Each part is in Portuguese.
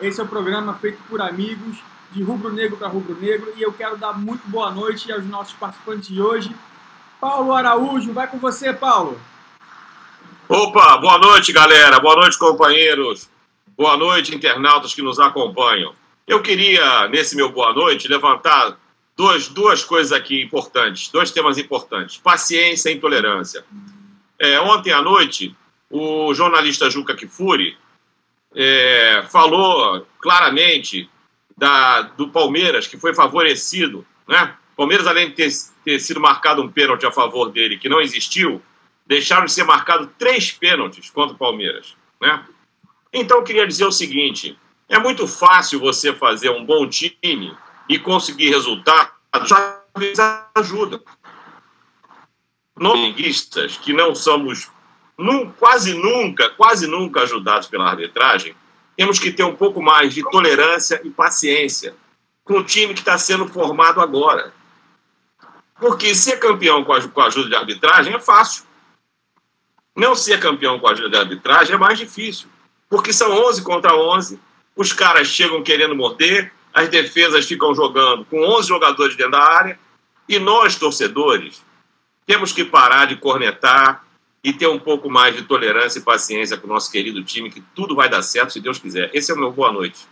Esse é o programa feito por amigos de rubro-negro para rubro-negro e eu quero dar muito boa noite aos nossos participantes de hoje. Paulo Araújo, vai com você, Paulo. Opa, boa noite, galera. Boa noite, companheiros. Boa noite, internautas que nos acompanham. Eu queria, nesse meu boa noite, levantar duas, duas coisas aqui importantes, dois temas importantes: paciência e intolerância. É, ontem à noite, o jornalista Juca Kifuri é, falou claramente da, do Palmeiras, que foi favorecido. Né? Palmeiras, além de ter, ter sido marcado um pênalti a favor dele, que não existiu, deixaram de ser marcado três pênaltis contra o Palmeiras. Né? Então, eu queria dizer o seguinte: é muito fácil você fazer um bom time e conseguir resultados, ajuda. Nós, que não somos num, quase nunca, quase nunca ajudados pela arbitragem, temos que ter um pouco mais de tolerância e paciência com o time que está sendo formado agora. Porque ser campeão com a, com a ajuda de arbitragem é fácil. Não ser campeão com a ajuda de arbitragem é mais difícil. Porque são 11 contra 11, os caras chegam querendo morder, as defesas ficam jogando com 11 jogadores dentro da área, e nós, torcedores, temos que parar de cornetar e ter um pouco mais de tolerância e paciência com o nosso querido time, que tudo vai dar certo se Deus quiser. Esse é o meu boa noite.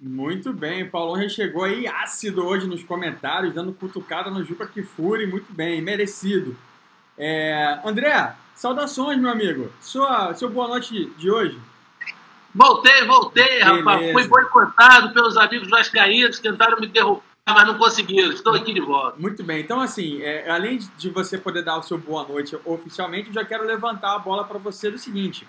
Muito bem, o Paulão já chegou aí ácido hoje nos comentários, dando cutucada no Juca Kifuri, muito bem, merecido. É... André, saudações, meu amigo. Sua, seu boa noite de hoje. Voltei, voltei, Beleza. rapaz. Fui boicotado pelos amigos vascaínos, tentaram me derrubar, mas não conseguiram. Estou aqui de volta. Muito bem. Então, assim, é, além de você poder dar o seu boa noite oficialmente, eu já quero levantar a bola para você do seguinte.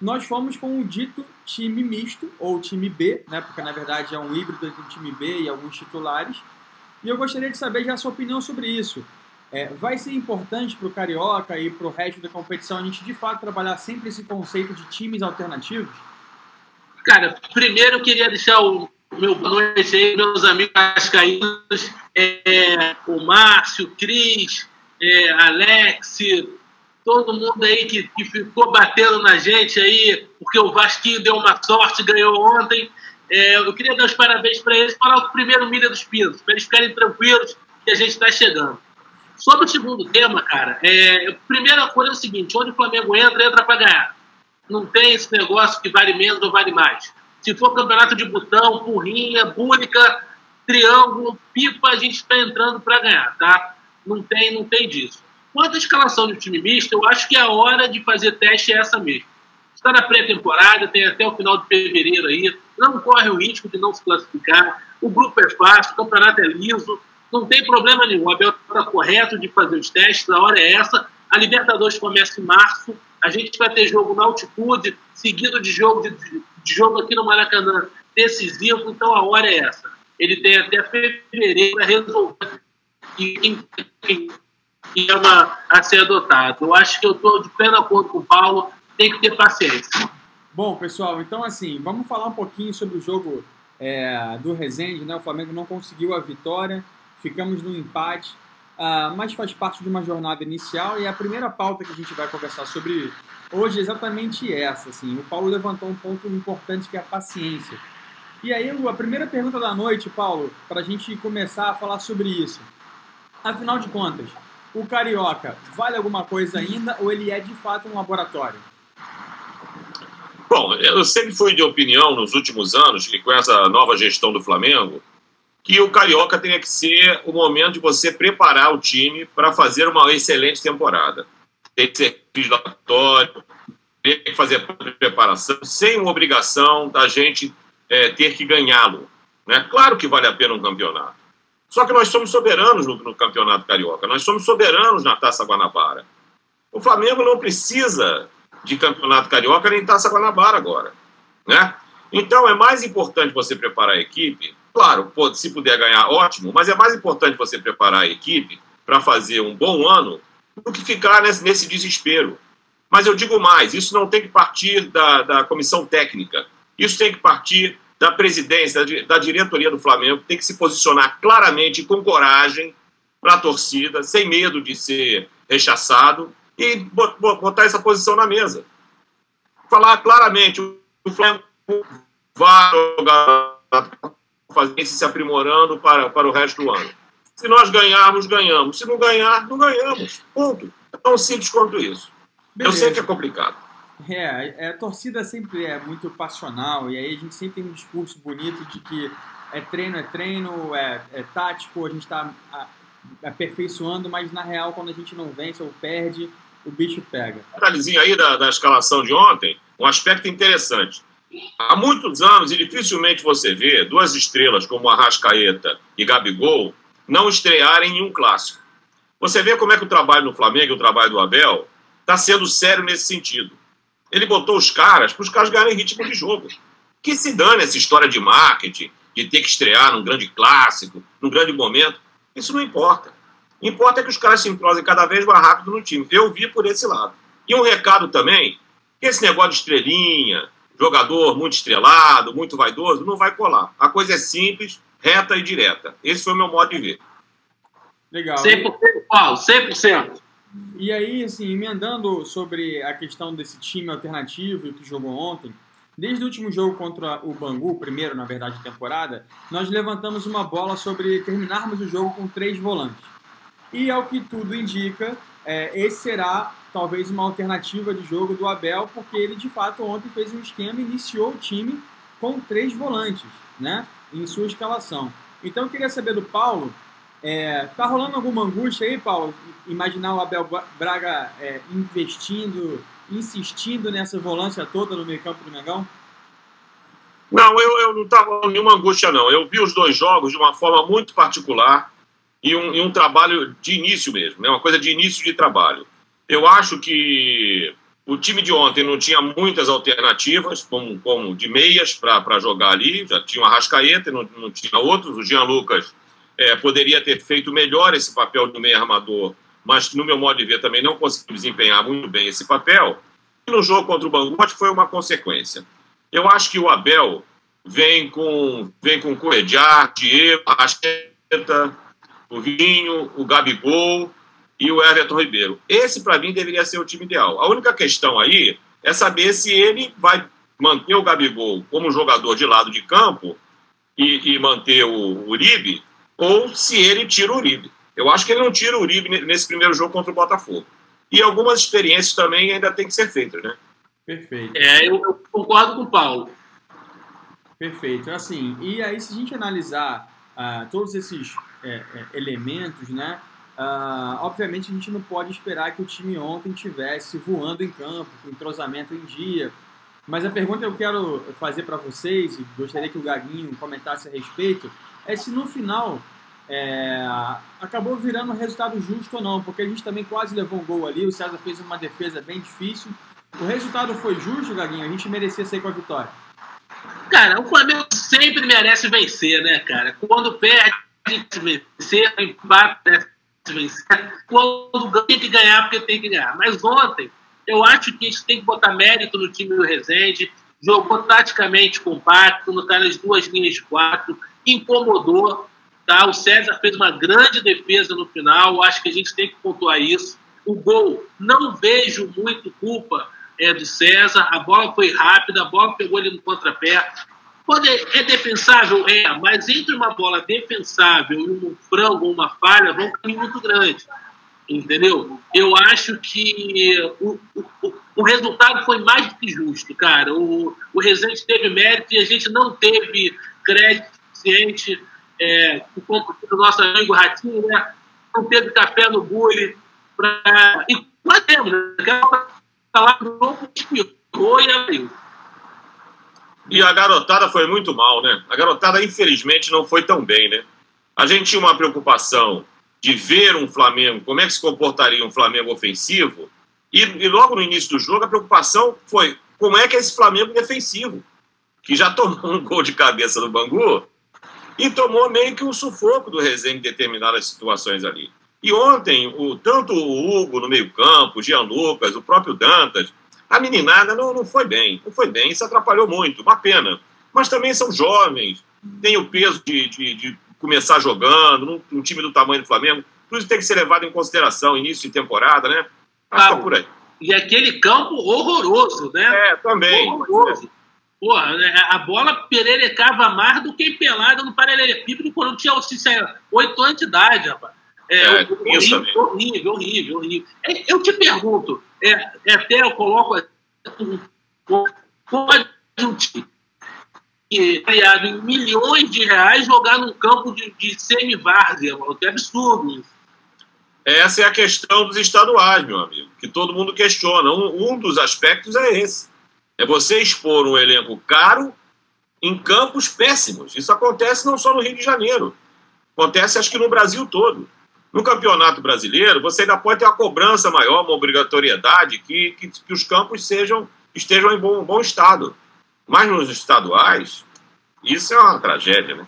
Nós fomos com o dito time misto, ou time B, né? Porque, na verdade, é um híbrido entre o time B e alguns titulares. E eu gostaria de saber já a sua opinião sobre isso. É, vai ser importante para o Carioca e para o resto da competição a gente, de fato, trabalhar sempre esse conceito de times alternativos? Cara, primeiro eu queria deixar o meu aí, meus amigos cascaínos, é, o Márcio, o Cris, é, Alex, todo mundo aí que, que ficou batendo na gente aí, porque o Vasquinho deu uma sorte, ganhou ontem. É, eu queria dar os parabéns para eles para o primeiro Milha dos Pinos, para eles ficarem tranquilos que a gente está chegando. Sobre o segundo tema, cara, é, a primeira coisa é o seguinte: onde o Flamengo entra, entra para ganhar. Não tem esse negócio que vale menos ou vale mais. Se for campeonato de botão, burrinha, búnica, triângulo, pipa, a gente está entrando para ganhar, tá? Não tem, não tem disso. Quanto à escalação do time misto, eu acho que a hora de fazer teste é essa mesmo. Está na pré-temporada, tem até o final de fevereiro aí, não corre o risco de não se classificar. O grupo é fácil, o campeonato é liso, não tem problema nenhum. O Abel está correto de fazer os testes, a hora é essa. A Libertadores começa em março, a gente vai ter jogo na altitude, seguido de jogo, de, de jogo aqui no Maracanã decisivo, então a hora é essa. Ele tem até fevereiro para resolver quem, quem, quem chama a ser adotado. Eu acho que eu estou de pleno acordo com o Paulo, tem que ter paciência. Bom, pessoal, então assim, vamos falar um pouquinho sobre o jogo é, do Resende, né? O Flamengo não conseguiu a vitória, ficamos no empate. Uh, mas faz parte de uma jornada inicial e a primeira pauta que a gente vai conversar sobre hoje é exatamente essa. Assim. O Paulo levantou um ponto importante que é a paciência. E aí, a primeira pergunta da noite, Paulo, para a gente começar a falar sobre isso. Afinal de contas, o Carioca vale alguma coisa ainda ou ele é de fato um laboratório? Bom, eu sempre fui de opinião nos últimos anos que com essa nova gestão do Flamengo, que o Carioca tenha que ser o momento de você preparar o time para fazer uma excelente temporada. Tem que ser legislatório, tem que fazer preparação, sem uma obrigação da gente é, ter que ganhá-lo. Né? Claro que vale a pena um campeonato. Só que nós somos soberanos no, no Campeonato Carioca, nós somos soberanos na Taça Guanabara. O Flamengo não precisa de Campeonato Carioca nem Taça Guanabara agora. Né? Então é mais importante você preparar a equipe Claro, se puder ganhar, ótimo, mas é mais importante você preparar a equipe para fazer um bom ano do que ficar nesse, nesse, desespero. Mas eu digo mais: isso não tem que partir da, da comissão técnica, isso tem que partir da presidência, da, da diretoria do Flamengo, tem que se posicionar claramente, com coragem, para a torcida, sem medo de ser rechaçado e botar essa posição na mesa. Falar claramente, o Flamengo vai jogar fazer se aprimorando para, para o resto do ano. Se nós ganharmos, ganhamos. Se não ganhar, não ganhamos. Ponto. É tão simples quanto isso. Beleza. Eu sei que é complicado. É, a torcida sempre é muito passional e aí a gente sempre tem um discurso bonito de que é treino, é treino, é, é tático, a gente está aperfeiçoando, mas na real, quando a gente não vence ou perde, o bicho pega. Detalhezinho aí da, da escalação de ontem, um aspecto interessante. Há muitos anos, e dificilmente você vê duas estrelas como Arrascaeta e Gabigol não estrearem em um clássico. Você vê como é que o trabalho no Flamengo o trabalho do Abel está sendo sério nesse sentido. Ele botou os caras para os caras ganharem ritmo de jogo. Que se dane essa história de marketing, de ter que estrear num grande clássico, num grande momento. Isso não importa. Importa é que os caras se entrosem cada vez mais rápido no time. Eu vi por esse lado. E um recado também, que esse negócio de estrelinha, jogador muito estrelado, muito vaidoso, não vai colar. A coisa é simples, reta e direta. Esse foi o meu modo de ver. Legal. 100%, Paulo, 100%. E aí, assim, emendando sobre a questão desse time alternativo que jogou ontem, desde o último jogo contra o Bangu, primeiro, na verdade, de temporada, nós levantamos uma bola sobre terminarmos o jogo com três volantes. E ao que tudo indica, é, esse será talvez uma alternativa de jogo do Abel, porque ele de fato ontem fez um esquema, iniciou o time com três volantes, né, em sua escalação. Então eu queria saber do Paulo, é, tá rolando alguma angústia aí, Paulo? Imaginar o Abel Braga é, investindo, insistindo nessa volância toda no meio campo do Mengão? Não, eu, eu não estava nenhuma angústia, não. Eu vi os dois jogos de uma forma muito particular e um, e um trabalho de início mesmo, né? uma coisa de início de trabalho. Eu acho que o time de ontem não tinha muitas alternativas, como, como de meias para jogar ali, já tinha o Arrascaeta, não, não tinha outros. O Jean Lucas é, poderia ter feito melhor esse papel do meio armador, mas no meu modo de ver também não conseguiu desempenhar muito bem esse papel. E no jogo contra o Bangu, acho que foi uma consequência. Eu acho que o Abel vem com vem com Coediar, Diego, Arrascaeta, o Vinho, o Gabigol e o Everton Ribeiro. Esse, para mim, deveria ser o time ideal. A única questão aí é saber se ele vai manter o Gabigol como jogador de lado de campo e, e manter o Uribe, ou se ele tira o Uribe. Eu acho que ele não tira o Uribe nesse primeiro jogo contra o Botafogo. E algumas experiências também ainda tem que ser feitas, né? Perfeito. É, eu, eu concordo com o Paulo. Perfeito. Assim, e aí se a gente analisar uh, todos esses é, é, elementos, né? Uh, obviamente a gente não pode esperar que o time ontem tivesse voando em campo, com entrosamento em dia. Mas a pergunta que eu quero fazer para vocês, e gostaria que o Gaguinho comentasse a respeito, é se no final é, acabou virando um resultado justo ou não, porque a gente também quase levou um gol ali, o César fez uma defesa bem difícil. O resultado foi justo, Gaguinho? A gente merecia sair com a vitória. Cara, o Flamengo sempre merece vencer, né, cara? Quando perde, vencer, empate, vencer. Quando tem que ganhar, porque tem que ganhar. Mas ontem, eu acho que a gente tem que botar mérito no time do Rezende. Jogou taticamente compacto, no nas duas linhas de quatro, incomodou. Tá? O César fez uma grande defesa no final, acho que a gente tem que pontuar isso. O gol, não vejo muito culpa é, do César, a bola foi rápida, a bola pegou ele no contrapé. Pode, é defensável? É, mas entre uma bola defensável e um frango ou uma falha, vão um caminho muito grande. Entendeu? Eu acho que o, o, o resultado foi mais do que justo, cara. O, o Rezende teve mérito e a gente não teve crédito suficiente. É, o nosso amigo Ratinho, né? Não teve café no bullying. Pra... E nós temos, né? Lá no jogo, e abriu. E a garotada foi muito mal, né? A garotada, infelizmente, não foi tão bem, né? A gente tinha uma preocupação de ver um Flamengo, como é que se comportaria um Flamengo ofensivo, e, e logo no início do jogo a preocupação foi como é que é esse Flamengo defensivo, que já tomou um gol de cabeça do Bangu e tomou meio que um sufoco do Rezende em determinadas situações ali. E ontem, o, tanto o Hugo no meio-campo, o Jean Lucas, o próprio Dantas, a meninada não, não foi bem, não foi bem, isso atrapalhou muito, uma pena. Mas também são jovens, têm o peso de, de, de começar jogando, num, num, time do tamanho do Flamengo, tudo isso tem que ser levado em consideração, início de temporada, né? Acho que é por aí. E aquele campo horroroso, né? É, também. Horroroso. Porra, né, a bola pererecava mais do que pelada no paralelepípedo quando tinha oito anos de idade, rapaz. É, É, horrível, horrível, horrível, horrível. É, Eu te pergunto, é, é até eu coloco pode um é criado em milhões de reais jogar num campo de, de semi-várzea, mano, que absurdo isso. Essa é a questão dos estaduais, meu amigo, que todo mundo questiona. Um, um dos aspectos é esse. É você expor um elenco caro em campos péssimos. Isso acontece não só no Rio de Janeiro. Acontece, acho que no Brasil todo. No Campeonato Brasileiro, você ainda pode ter uma cobrança maior, uma obrigatoriedade, que, que, que os campos sejam, estejam em bom, bom estado. Mas nos estaduais, isso é uma tragédia, né?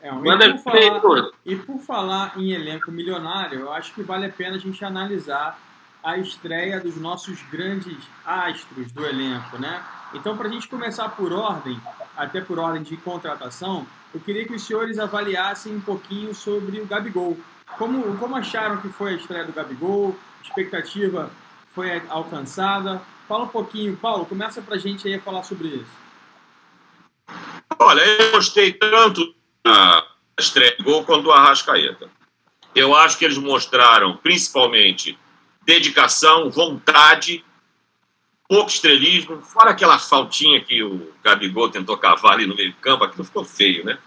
É, e, Manda por falar, e por falar em elenco milionário, eu acho que vale a pena a gente analisar a estreia dos nossos grandes astros do elenco, né? Então, para a gente começar por ordem, até por ordem de contratação, eu queria que os senhores avaliassem um pouquinho sobre o Gabigol. Como, como acharam que foi a estreia do Gabigol? Expectativa foi alcançada? Fala um pouquinho, Paulo, começa pra gente aí a falar sobre isso. Olha, eu gostei tanto da estreia do gol quanto do Arrascaeta. Eu acho que eles mostraram, principalmente, dedicação, vontade, pouco estrelismo, fora aquela faltinha que o Gabigol tentou cavar ali no meio do campo, aquilo ficou feio, né?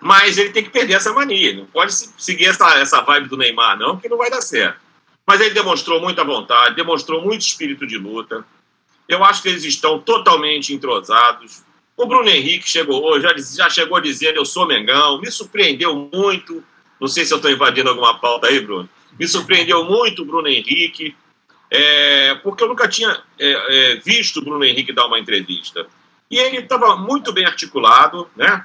Mas ele tem que perder essa mania, não pode se- seguir essa, essa vibe do Neymar, não, que não vai dar certo. Mas ele demonstrou muita vontade, demonstrou muito espírito de luta. Eu acho que eles estão totalmente entrosados. O Bruno Henrique chegou hoje, já, já chegou dizendo eu sou Mengão, me surpreendeu muito. Não sei se eu estou invadindo alguma pauta aí, Bruno. Me surpreendeu muito o Bruno Henrique, é, porque eu nunca tinha é, é, visto o Bruno Henrique dar uma entrevista. E ele estava muito bem articulado, né?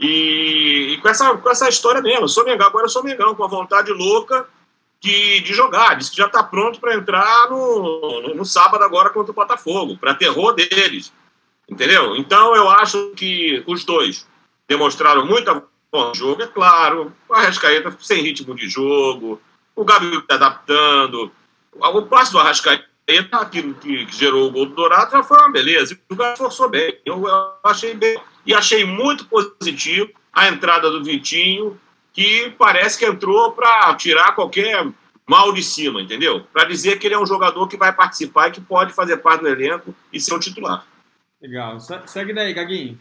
E, e com, essa, com essa história mesmo, sou Mengão, agora eu sou Mengão, com a vontade louca de, de jogar. Diz que já está pronto para entrar no, no, no sábado agora contra o Botafogo, para terror deles. Entendeu? Então eu acho que os dois demonstraram muita bom jogo, é claro. O Arrascaeta sem ritmo de jogo, o Gabriel está adaptando. O passe do Arrascaeta, aquilo que, que gerou o gol do Dourado, já foi uma beleza. O cara forçou bem. Eu, eu achei bem. E achei muito positivo a entrada do Vitinho, que parece que entrou para tirar qualquer mal de cima, entendeu? Para dizer que ele é um jogador que vai participar e que pode fazer parte do elenco e ser um titular. Legal. Se- Segue daí, Gaguinho.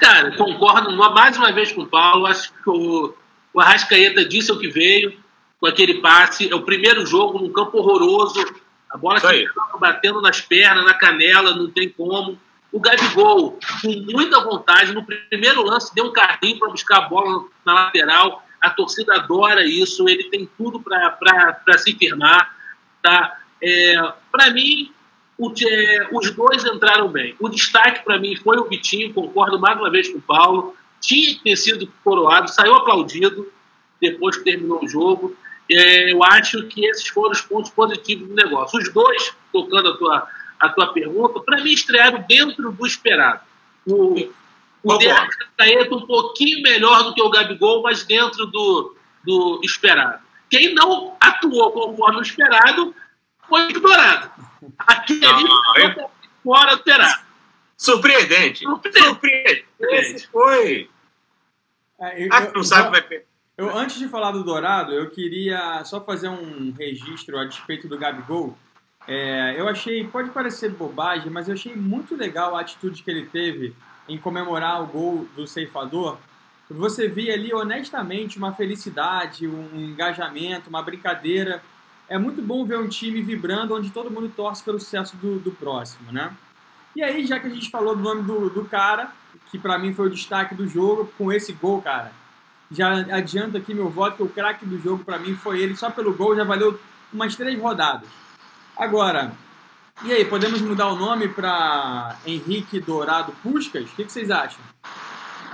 Cara, concordo mais uma vez com o Paulo. Acho que o, o Arrascaeta disse o que veio com aquele passe. É o primeiro jogo num campo horroroso. A bola que batendo nas pernas, na canela, não tem como. O Gabigol, com muita vontade, no primeiro lance, deu um carrinho para buscar a bola na lateral. A torcida adora isso. Ele tem tudo para se firmar. Tá? É, para mim, o, é, os dois entraram bem. O destaque para mim foi o Vitinho, concordo mais uma vez com o Paulo. Tinha que ter sido coroado, saiu aplaudido depois que terminou o jogo. É, eu acho que esses foram os pontos positivos do negócio. Os dois, tocando a tua, a tua pergunta, para mim estrearam dentro do esperado. O, o. Derrascaeta um pouquinho melhor do que o Gabigol, mas dentro do, do esperado. Quem não atuou conforme o esperado foi ignorado. Aquele ali ficou fora do esperado. Surpreendente. Surpreendente. Surpreendente. Esse foi. É, eu- Ah, eu- não sabe eu- como é que. Eu, antes de falar do Dourado, eu queria só fazer um registro a despeito do Gabigol. É, eu achei, pode parecer bobagem, mas eu achei muito legal a atitude que ele teve em comemorar o gol do ceifador. Você via ali honestamente uma felicidade, um engajamento, uma brincadeira. É muito bom ver um time vibrando onde todo mundo torce pelo sucesso do, do próximo, né? E aí, já que a gente falou do nome do, do cara, que pra mim foi o destaque do jogo, com esse gol, cara, já adianto aqui meu voto que o craque do jogo pra mim foi ele, só pelo gol já valeu umas três rodadas. Agora, e aí, podemos mudar o nome pra Henrique Dourado Puscas? O que, que vocês acham?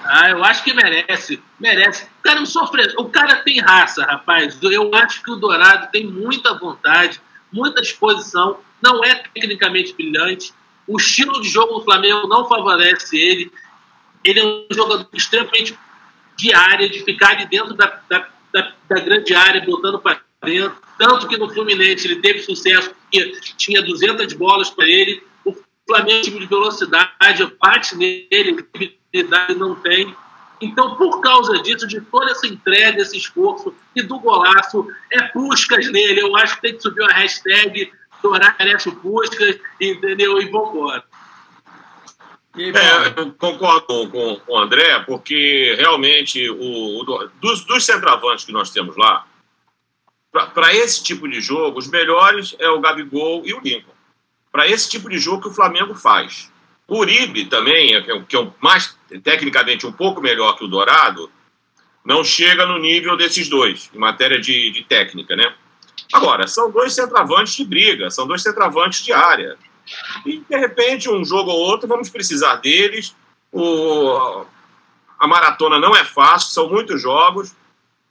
Ah, eu acho que merece. Merece. O cara não sofre. O cara tem raça, rapaz. Eu acho que o Dourado tem muita vontade, muita disposição. Não é tecnicamente brilhante. O estilo de jogo do Flamengo não favorece ele. Ele é um jogador extremamente de área, de ficar ali dentro da, da, da, da grande área, botando para dentro. Tanto que no Fluminense ele teve sucesso porque tinha 200 bolas para ele. O Flamengo, time de velocidade, bate nele, habilidade não tem. Então, por causa disso, de toda essa entrega, esse esforço e do golaço, é Puscas nele. Eu acho que tem que subir uma hashtag merece o Puscas, entendeu? E vambora. É, eu concordo com, com o André, porque realmente o, o dos, dos centroavantes que nós temos lá, para esse tipo de jogo, os melhores é o Gabigol e o Lincoln. Para esse tipo de jogo que o Flamengo faz. O Uribe também, é, que é mais tecnicamente um pouco melhor que o Dourado, não chega no nível desses dois, em matéria de, de técnica, né? Agora, são dois centroavantes de briga, são dois centroavantes de área. E, de repente, um jogo ou outro, vamos precisar deles. O, a maratona não é fácil, são muitos jogos.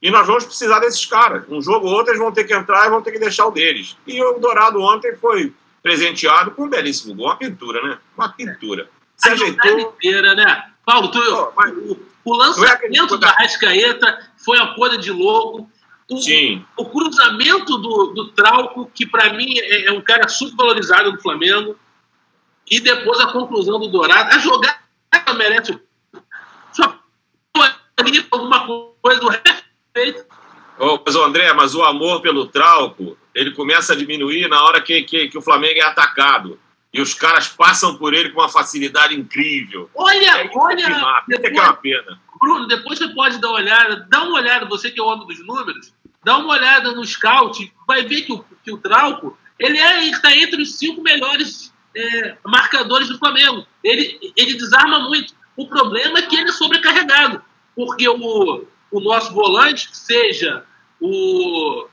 E nós vamos precisar desses caras. Um jogo ou outro, eles vão ter que entrar e vão ter que deixar o deles. E o Dourado ontem foi presenteado com um belíssimo gol, uma pintura, né? Uma pintura. Se a ajeitou. Inteira, né? Paulo, tu, oh, mas, o, o é lançamento é da Rascaeta foi uma coisa de louco. O, Sim. o cruzamento do, do Trauco, que para mim é, é, um cara subvalorizado no Flamengo, e depois a conclusão do Dourado. A jogada merece só ali alguma coisa do respeito. Oh, mas, André, mas o amor pelo Trauco, ele começa a diminuir na hora que, que, que o Flamengo é atacado. E os caras passam por ele com uma facilidade incrível. Olha, é, olha. É depois, que é uma pena. Bruno, depois você pode dar uma olhada, dá uma olhada, você que é o homem dos números, dá uma olhada no scout, vai ver que o, que o Trauco ele é, está entre os cinco melhores é, marcadores do Flamengo. Ele, ele desarma muito. O problema é que ele é sobrecarregado, porque o, o nosso volante, seja o.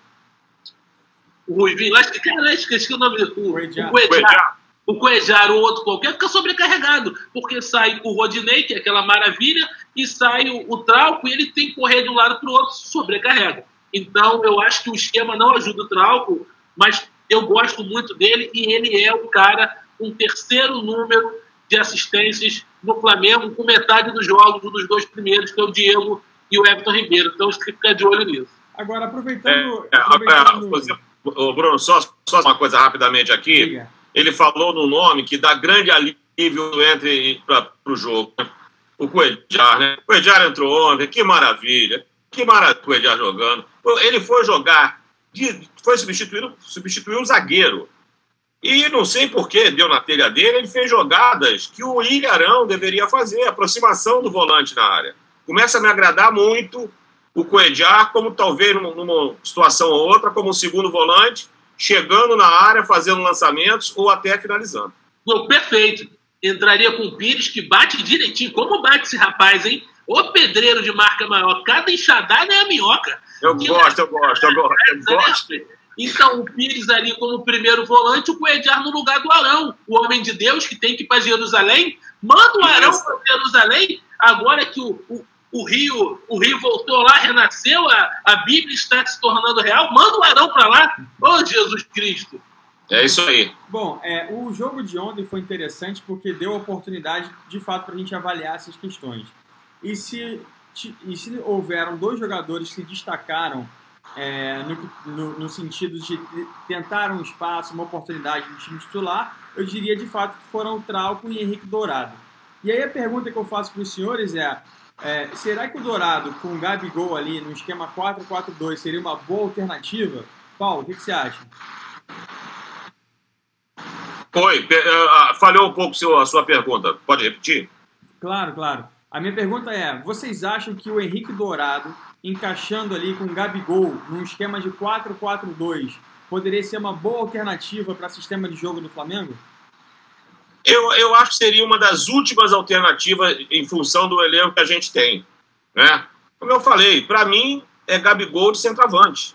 O Ruivinho, lá, cara, esqueci o nome do. O, o Cuejar. O Cuejar ou outro qualquer fica sobrecarregado, porque sai o Rodinei, que é aquela maravilha, e sai o, o Trauco, e ele tem que correr de um lado para o outro, sobrecarrega. Então, eu acho que o esquema não ajuda o Trauco, mas eu gosto muito dele e ele é o cara com um terceiro número de assistências no Flamengo, com metade dos jogos, um dos dois primeiros, que é o Diego e o Everton Ribeiro. Então, você tem que ficar de olho nisso. Agora, aproveitando. É, é aproveitando... Você, Bruno, só, só uma coisa rapidamente aqui. Diga. Ele falou no nome que dá grande alívio entre para o jogo. Né? O Coedjar, né? O Coedjar entrou ontem, que maravilha. Que maravilha o Coedjar jogando. Ele foi jogar, foi substituir, substituir um zagueiro. E não sei por que deu na telha dele, ele fez jogadas que o Ilharão deveria fazer, aproximação do volante na área. Começa a me agradar muito o Coedjar, como talvez numa situação ou outra, como um segundo volante, chegando na área, fazendo lançamentos ou até finalizando. Não, perfeito. Entraria com o Pires, que bate direitinho. Como bate esse rapaz, hein? O pedreiro de marca maior. Cada enxadada é a minhoca. Eu que gosto, eu gosto, eu gosto, eu gosto. Então, o Pires ali como primeiro volante, o Coedjar no lugar do Arão, o homem de Deus que tem que ir para Jerusalém. Manda o Arão para Jerusalém, agora que o, o, o, Rio o Rio voltou lá, renasceu, a, a Bíblia está se tornando real. Manda o Arão para lá. Ô, oh, Jesus Cristo. É isso aí. Bom, é, o jogo de ontem foi interessante porque deu oportunidade, de fato, para a gente avaliar essas questões. E se e se houveram dois jogadores que se destacaram é, no, no, no, sentido de tentar um espaço, uma oportunidade no time titular, eu diria de fato que foram o Trauco e Henrique Dourado. E aí a pergunta que eu faço para os senhores é, é, será que o Dourado com o Gabigol ali no esquema 4-4-2 seria uma boa alternativa? Paulo, o que, que você acha? Oi, uh, falhou um pouco a sua pergunta. Pode repetir? Claro, claro. A minha pergunta é: vocês acham que o Henrique Dourado, encaixando ali com o Gabigol num esquema de 4-4-2, poderia ser uma boa alternativa para o sistema de jogo do Flamengo? Eu, eu acho que seria uma das últimas alternativas em função do elenco que a gente tem. Né? Como eu falei, para mim é Gabigol de centroavante.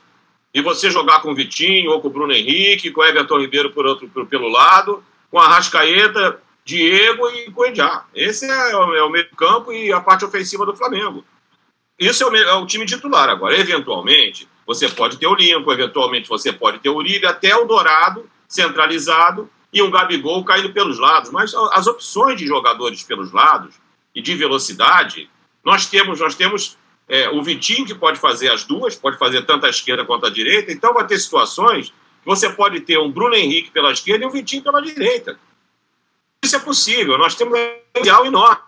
E você jogar com o Vitinho, ou com o Bruno Henrique, com o Everton Ribeiro por outro, por, pelo lado, com a Rascaeta Diego e Coedjá. Esse é o, é o meio campo e a parte ofensiva do Flamengo. Isso é o, é o, time titular. Agora, eventualmente, você pode ter o Limpo, eventualmente você pode ter o Uribe, até o Dourado centralizado e um Gabigol caindo pelos lados. Mas as opções de jogadores pelos lados e de velocidade, nós temos, nós temos é, o Vitinho que pode fazer as duas, pode fazer tanto a esquerda quanto a direita, então vai ter situações que você pode ter um Bruno Henrique pela esquerda e um Vitinho pela direita. Isso é possível, nós temos um ideal enorme.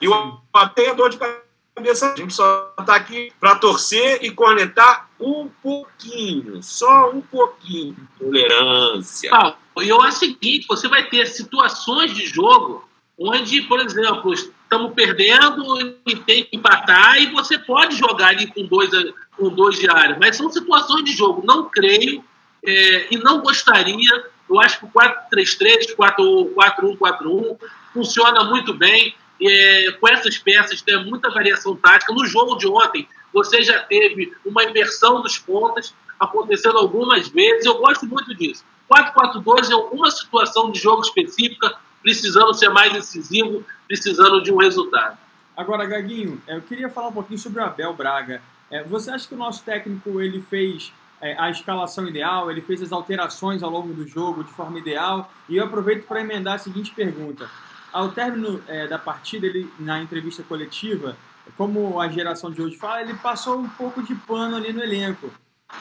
E o até dor de cabeça, a gente só está aqui para torcer e cornetar um pouquinho, só um pouquinho. Tolerância. Ah, eu acho o seguinte: você vai ter situações de jogo onde, por exemplo, estamos perdendo e tem que empatar, e você pode jogar ali com dois, com dois área. Mas são situações de jogo. Não creio é, e não gostaria. Eu acho que o 4-3-3, 4-1-4-1 funciona muito bem. É, com essas peças tem muita variação tática. No jogo de ontem, você já teve uma inversão dos pontas acontecendo algumas vezes. Eu gosto muito disso. 4-4-2 é uma situação de jogo específica precisando ser mais decisivo, precisando de um resultado. Agora, Gaguinho, é, eu queria falar um pouquinho sobre o Abel Braga. É, você acha que o nosso técnico ele fez é, a escalação ideal, ele fez as alterações ao longo do jogo de forma ideal? E eu aproveito para emendar a seguinte pergunta. Ao término é, da partida, ele, na entrevista coletiva, como a geração de hoje fala, ele passou um pouco de pano ali no elenco.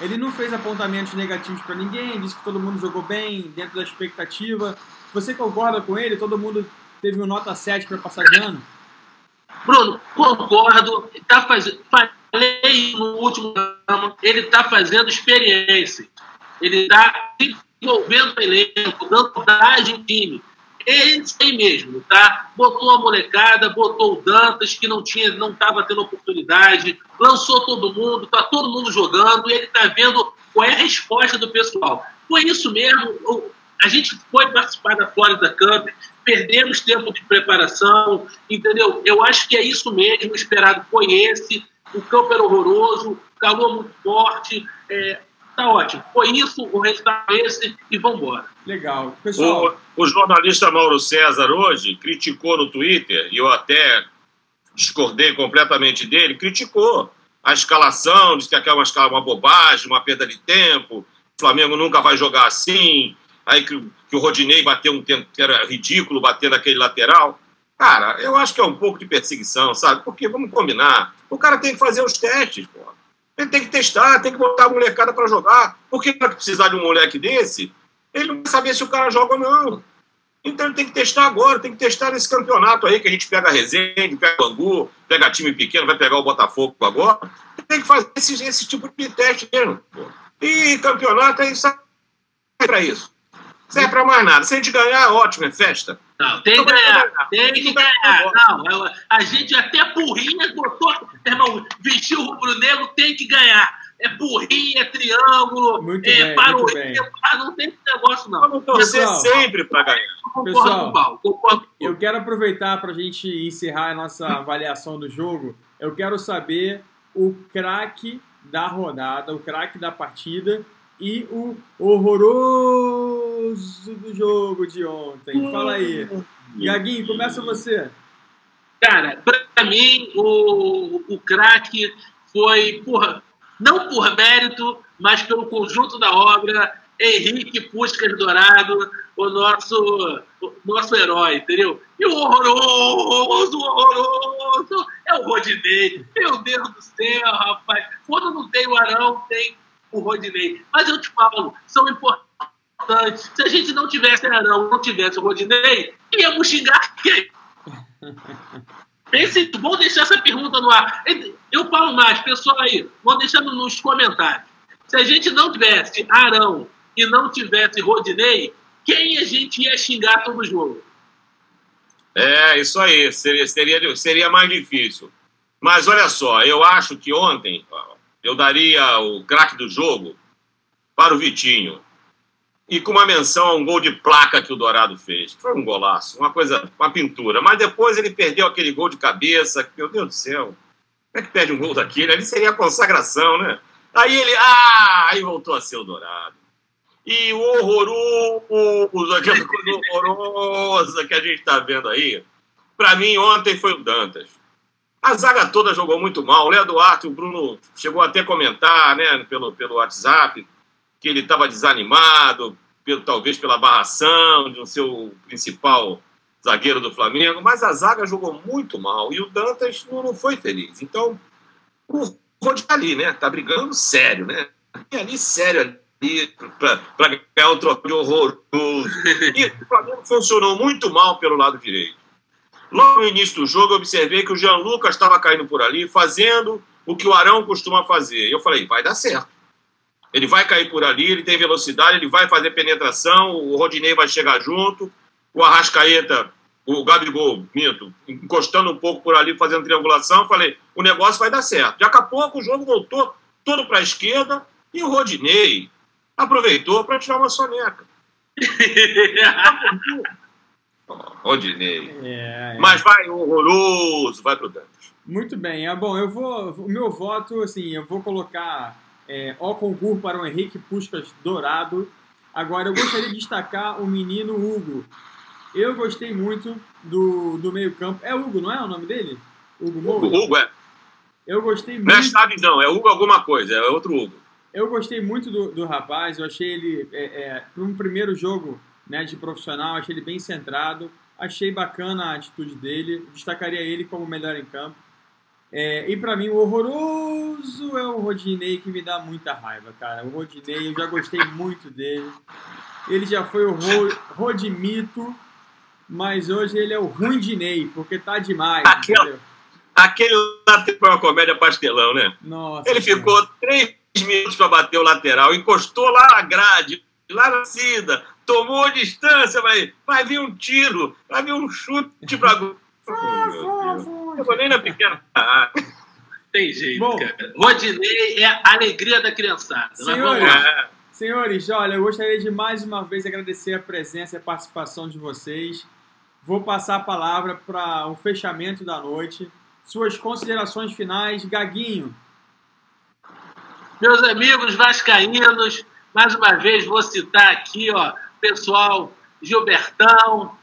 Ele não fez apontamentos negativos para ninguém, disse que todo mundo jogou bem, dentro da expectativa. Você concorda com ele? Todo mundo teve um nota 7 para passar de ano? Bruno, concordo. Tá faz... Falei no último ele está fazendo experiência. Ele está desenvolvendo o elenco, dando vantagem time. É isso aí mesmo, tá? Botou a molecada, botou o Dantas, que não tinha, não estava tendo oportunidade, lançou todo mundo, tá todo mundo jogando, e ele está vendo qual é a resposta do pessoal. Foi isso mesmo. A gente foi participar da Florida Cup, perdemos tempo de preparação, entendeu? Eu acho que é isso mesmo, o esperado foi esse. O campo era horroroso, calor muito forte, é, tá ótimo. Foi isso, o resultado é esse e vamos embora. Legal. Pessoal... O, o, jornalista Mauro César hoje criticou no Twitter, e eu até discordei completamente dele, criticou a escalação, disse que aquela é uma, uma bobagem, uma perda de tempo, o Flamengo nunca vai jogar assim, aí que, que o Rodinei bateu um tempo que era ridículo bater naquele lateral. Cara, eu acho que é um pouco de perseguição, sabe? Porque, vamos combinar, o cara tem que fazer os testes, pô. Ele tem que testar, tem que botar a molecada para jogar. Porque para precisar de um moleque desse, ele não vai saber se o cara joga ou não. Então ele tem que testar agora, tem que testar nesse campeonato aí, que a gente pega a Resende, pega o Bangu, pega time pequeno, vai pegar o Botafogo agora. Tem que fazer esse, esse tipo de teste mesmo. E campeonato é isso para isso serve para mais nada. Se a gente ganhar, ótimo, é festa. Não, tem que ganhar, tem que ganhar. Não, a gente até burrinha botou, irmão, vestiu o rubro-negro, tem que ganhar. É burrinha, é triângulo, muito é parolinha, não tem esse negócio não. Vamos torcer Pessoal, sempre para ganhar. Pessoal, eu quero aproveitar para a gente encerrar a nossa avaliação do jogo. Eu quero saber o craque da rodada, o craque da partida e o horroroso do jogo de ontem. Fala aí. Gaguinho, começa você. Cara, para mim, o, o craque foi, porra, não por mérito, mas pelo conjunto da obra, Henrique Puscas Dourado, o nosso, o nosso herói, entendeu? E o horroroso, horroroso é o Rodinei. Meu Deus do céu, rapaz. Quando não tem o Arão, tem o Rodinei. Mas eu te falo, são importantes. Se a gente não tivesse Arão, não tivesse o Rodinei, íamos xingar quem? Pense, vou deixar essa pergunta no ar. Eu falo mais, pessoal aí, vão deixando nos comentários. Se a gente não tivesse Arão e não tivesse Rodinei, quem a gente ia xingar todo jogo? É, isso aí. Seria, seria, seria mais difícil. Mas olha só, eu acho que ontem, eu daria o craque do jogo para o Vitinho. E com uma menção a um gol de placa que o Dourado fez. Foi um golaço, uma coisa, uma pintura. Mas depois ele perdeu aquele gol de cabeça. Meu Deus do céu. Como é que perde um gol daquele? Ali seria a consagração, né? Aí ele, ah, aí voltou a ser o Dourado. E o horroroso, aquela coisa horrorosa que a gente está vendo aí, para mim ontem foi o Dantas. A zaga toda jogou muito mal. O Léo Duarte, o Bruno chegou até a comentar né, pelo, pelo WhatsApp que ele estava desanimado, pelo, talvez pela barração de um seu principal zagueiro do Flamengo, mas a zaga jogou muito mal e o Dantas não, não foi feliz. Então, o Rodinei ali, né? Tá brigando sério, né? Ali sério ali para ganhar o troféu horroroso. E o Flamengo funcionou muito mal pelo lado direito. Logo no início do jogo, eu observei que o Jean Lucas estava caindo por ali, fazendo o que o Arão costuma fazer. E eu falei, vai dar certo. Ele vai cair por ali, ele tem velocidade, ele vai fazer penetração, o Rodinei vai chegar junto, o Arrascaeta, o Gabigol, minto, encostando um pouco por ali, fazendo triangulação. Eu falei, o negócio vai dar certo. Daqui a pouco o jogo voltou todo para a esquerda e o Rodinei aproveitou para tirar uma soneca. Rodinei. É, é. Mas vai horroroso, vai pro Dantas. Muito bem. É bom, eu vou. O meu voto, assim, eu vou colocar é, o concurso para o Henrique Puscas Dourado. Agora, eu gostaria de destacar o menino Hugo. Eu gostei muito do, do meio-campo. É Hugo, não é o nome dele? Hugo Moura? Hugo, é. Eu gostei muito. Não é Chaves, não, é Hugo alguma coisa, é outro Hugo. Eu gostei muito do, do rapaz, eu achei ele, é, é, para um primeiro jogo né, de profissional, achei ele bem centrado, achei bacana a atitude dele, destacaria ele como melhor em campo. É, e para mim, o horroroso é o Rodinei que me dá muita raiva, cara. O Rodinei, eu já gostei muito dele. Ele já foi o Ro Rodimito, mas hoje ele é o Ruindinei, porque tá demais. Aquele, aquele lá foi uma comédia pastelão, né? Nossa, ele ficou três minutos para bater o lateral, encostou lá na grade, lá na cida, tomou a distância, vai, vai vir um tiro, vai vir um chute para gol. Eu vou nem na pequena Tem jeito, Bom, cara. Rodinei é a alegria da criançada. Senhores, senhores, olha, eu gostaria de mais uma vez agradecer a presença e a participação de vocês. Vou passar a palavra para o fechamento da noite. Suas considerações finais, Gaguinho. Meus amigos vascaínos, mais uma vez vou citar aqui, ó, pessoal Gilbertão,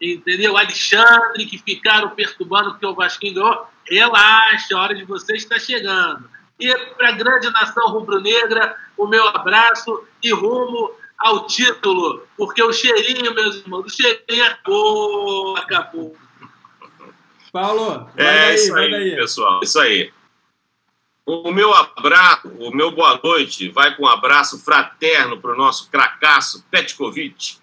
entendeu? Alexandre, que ficaram perturbando porque o Vasquinho ganhou. Relaxa, a hora de vocês está chegando. E para a grande nação rubro-negra, o meu abraço e rumo ao título, porque o cheirinho, meus irmãos, o cheirinho acabou, acabou. Paulo, vai é daí, isso aí, pessoal, isso aí. O meu abraço, o meu boa noite vai com um abraço fraterno para o nosso cracaço Petkovic,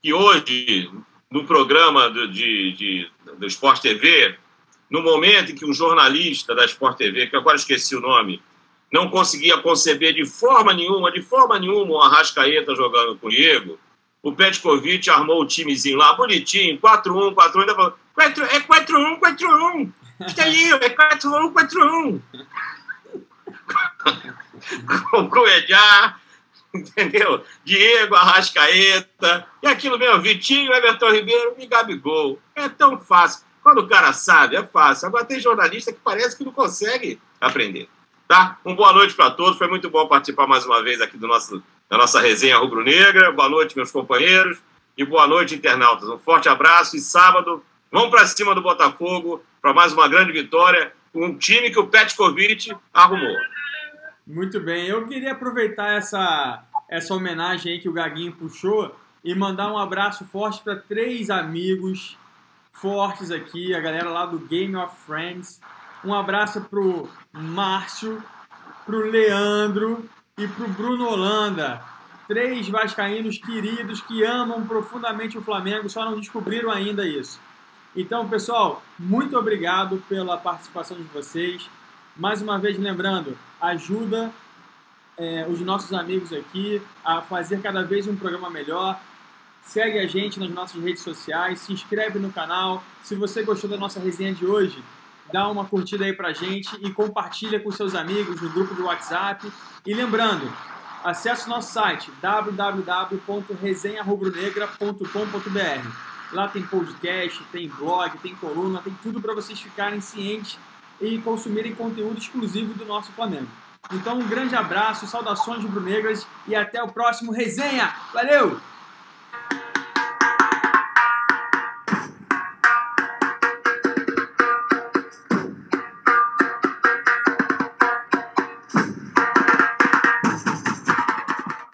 que hoje, no programa do, de, de, do Sport TV, no momento em que um jornalista da Sport TV, que agora esqueci o nome, não conseguia conceber de forma nenhuma, de forma nenhuma, o Arrascaeta jogando com o Diego, o Petkovic armou o timezinho lá, bonitinho, 4-1, 4-1, ainda falou, é 4-1, 4-1, está aí, é 4-1, 4-1. Com Coedjar, entendeu? Diego, Arrascaeta, e aquilo mesmo, Vitinho, Everton Ribeiro e Gabigol. É tão fácil. Quando o cara sabe, é fácil. Agora tem jornalista que parece que não consegue aprender. Tá? Um boa noite para todos. Foi muito bom participar mais uma vez aqui do nosso, da nossa resenha rubro-negra. Boa noite, meus companheiros. E boa noite, internautas. Um forte abraço e sábado vamos para cima do Botafogo para mais uma grande vitória um time que o Petkovic arrumou. Muito bem. Eu queria aproveitar essa, essa homenagem aí que o Gaguinho puxou e mandar um abraço forte para três amigos fortes aqui, a galera lá do Game of Friends. Um abraço pro Márcio, pro Leandro e pro Bruno Holanda. Três vascaínos queridos que amam profundamente o Flamengo, só não descobriram ainda isso. Então, pessoal, muito obrigado pela participação de vocês. Mais uma vez lembrando, ajuda é, os nossos amigos aqui a fazer cada vez um programa melhor. Segue a gente nas nossas redes sociais, se inscreve no canal. Se você gostou da nossa resenha de hoje, dá uma curtida aí pra gente e compartilha com seus amigos no grupo do WhatsApp. E lembrando, acesse o nosso site www.resenharubronegra.com.br. Lá tem podcast, tem blog, tem coluna, tem tudo para vocês ficarem cientes e consumirem conteúdo exclusivo do nosso Flamengo. Então, um grande abraço, saudações rubro-negras e até o próximo resenha. Valeu!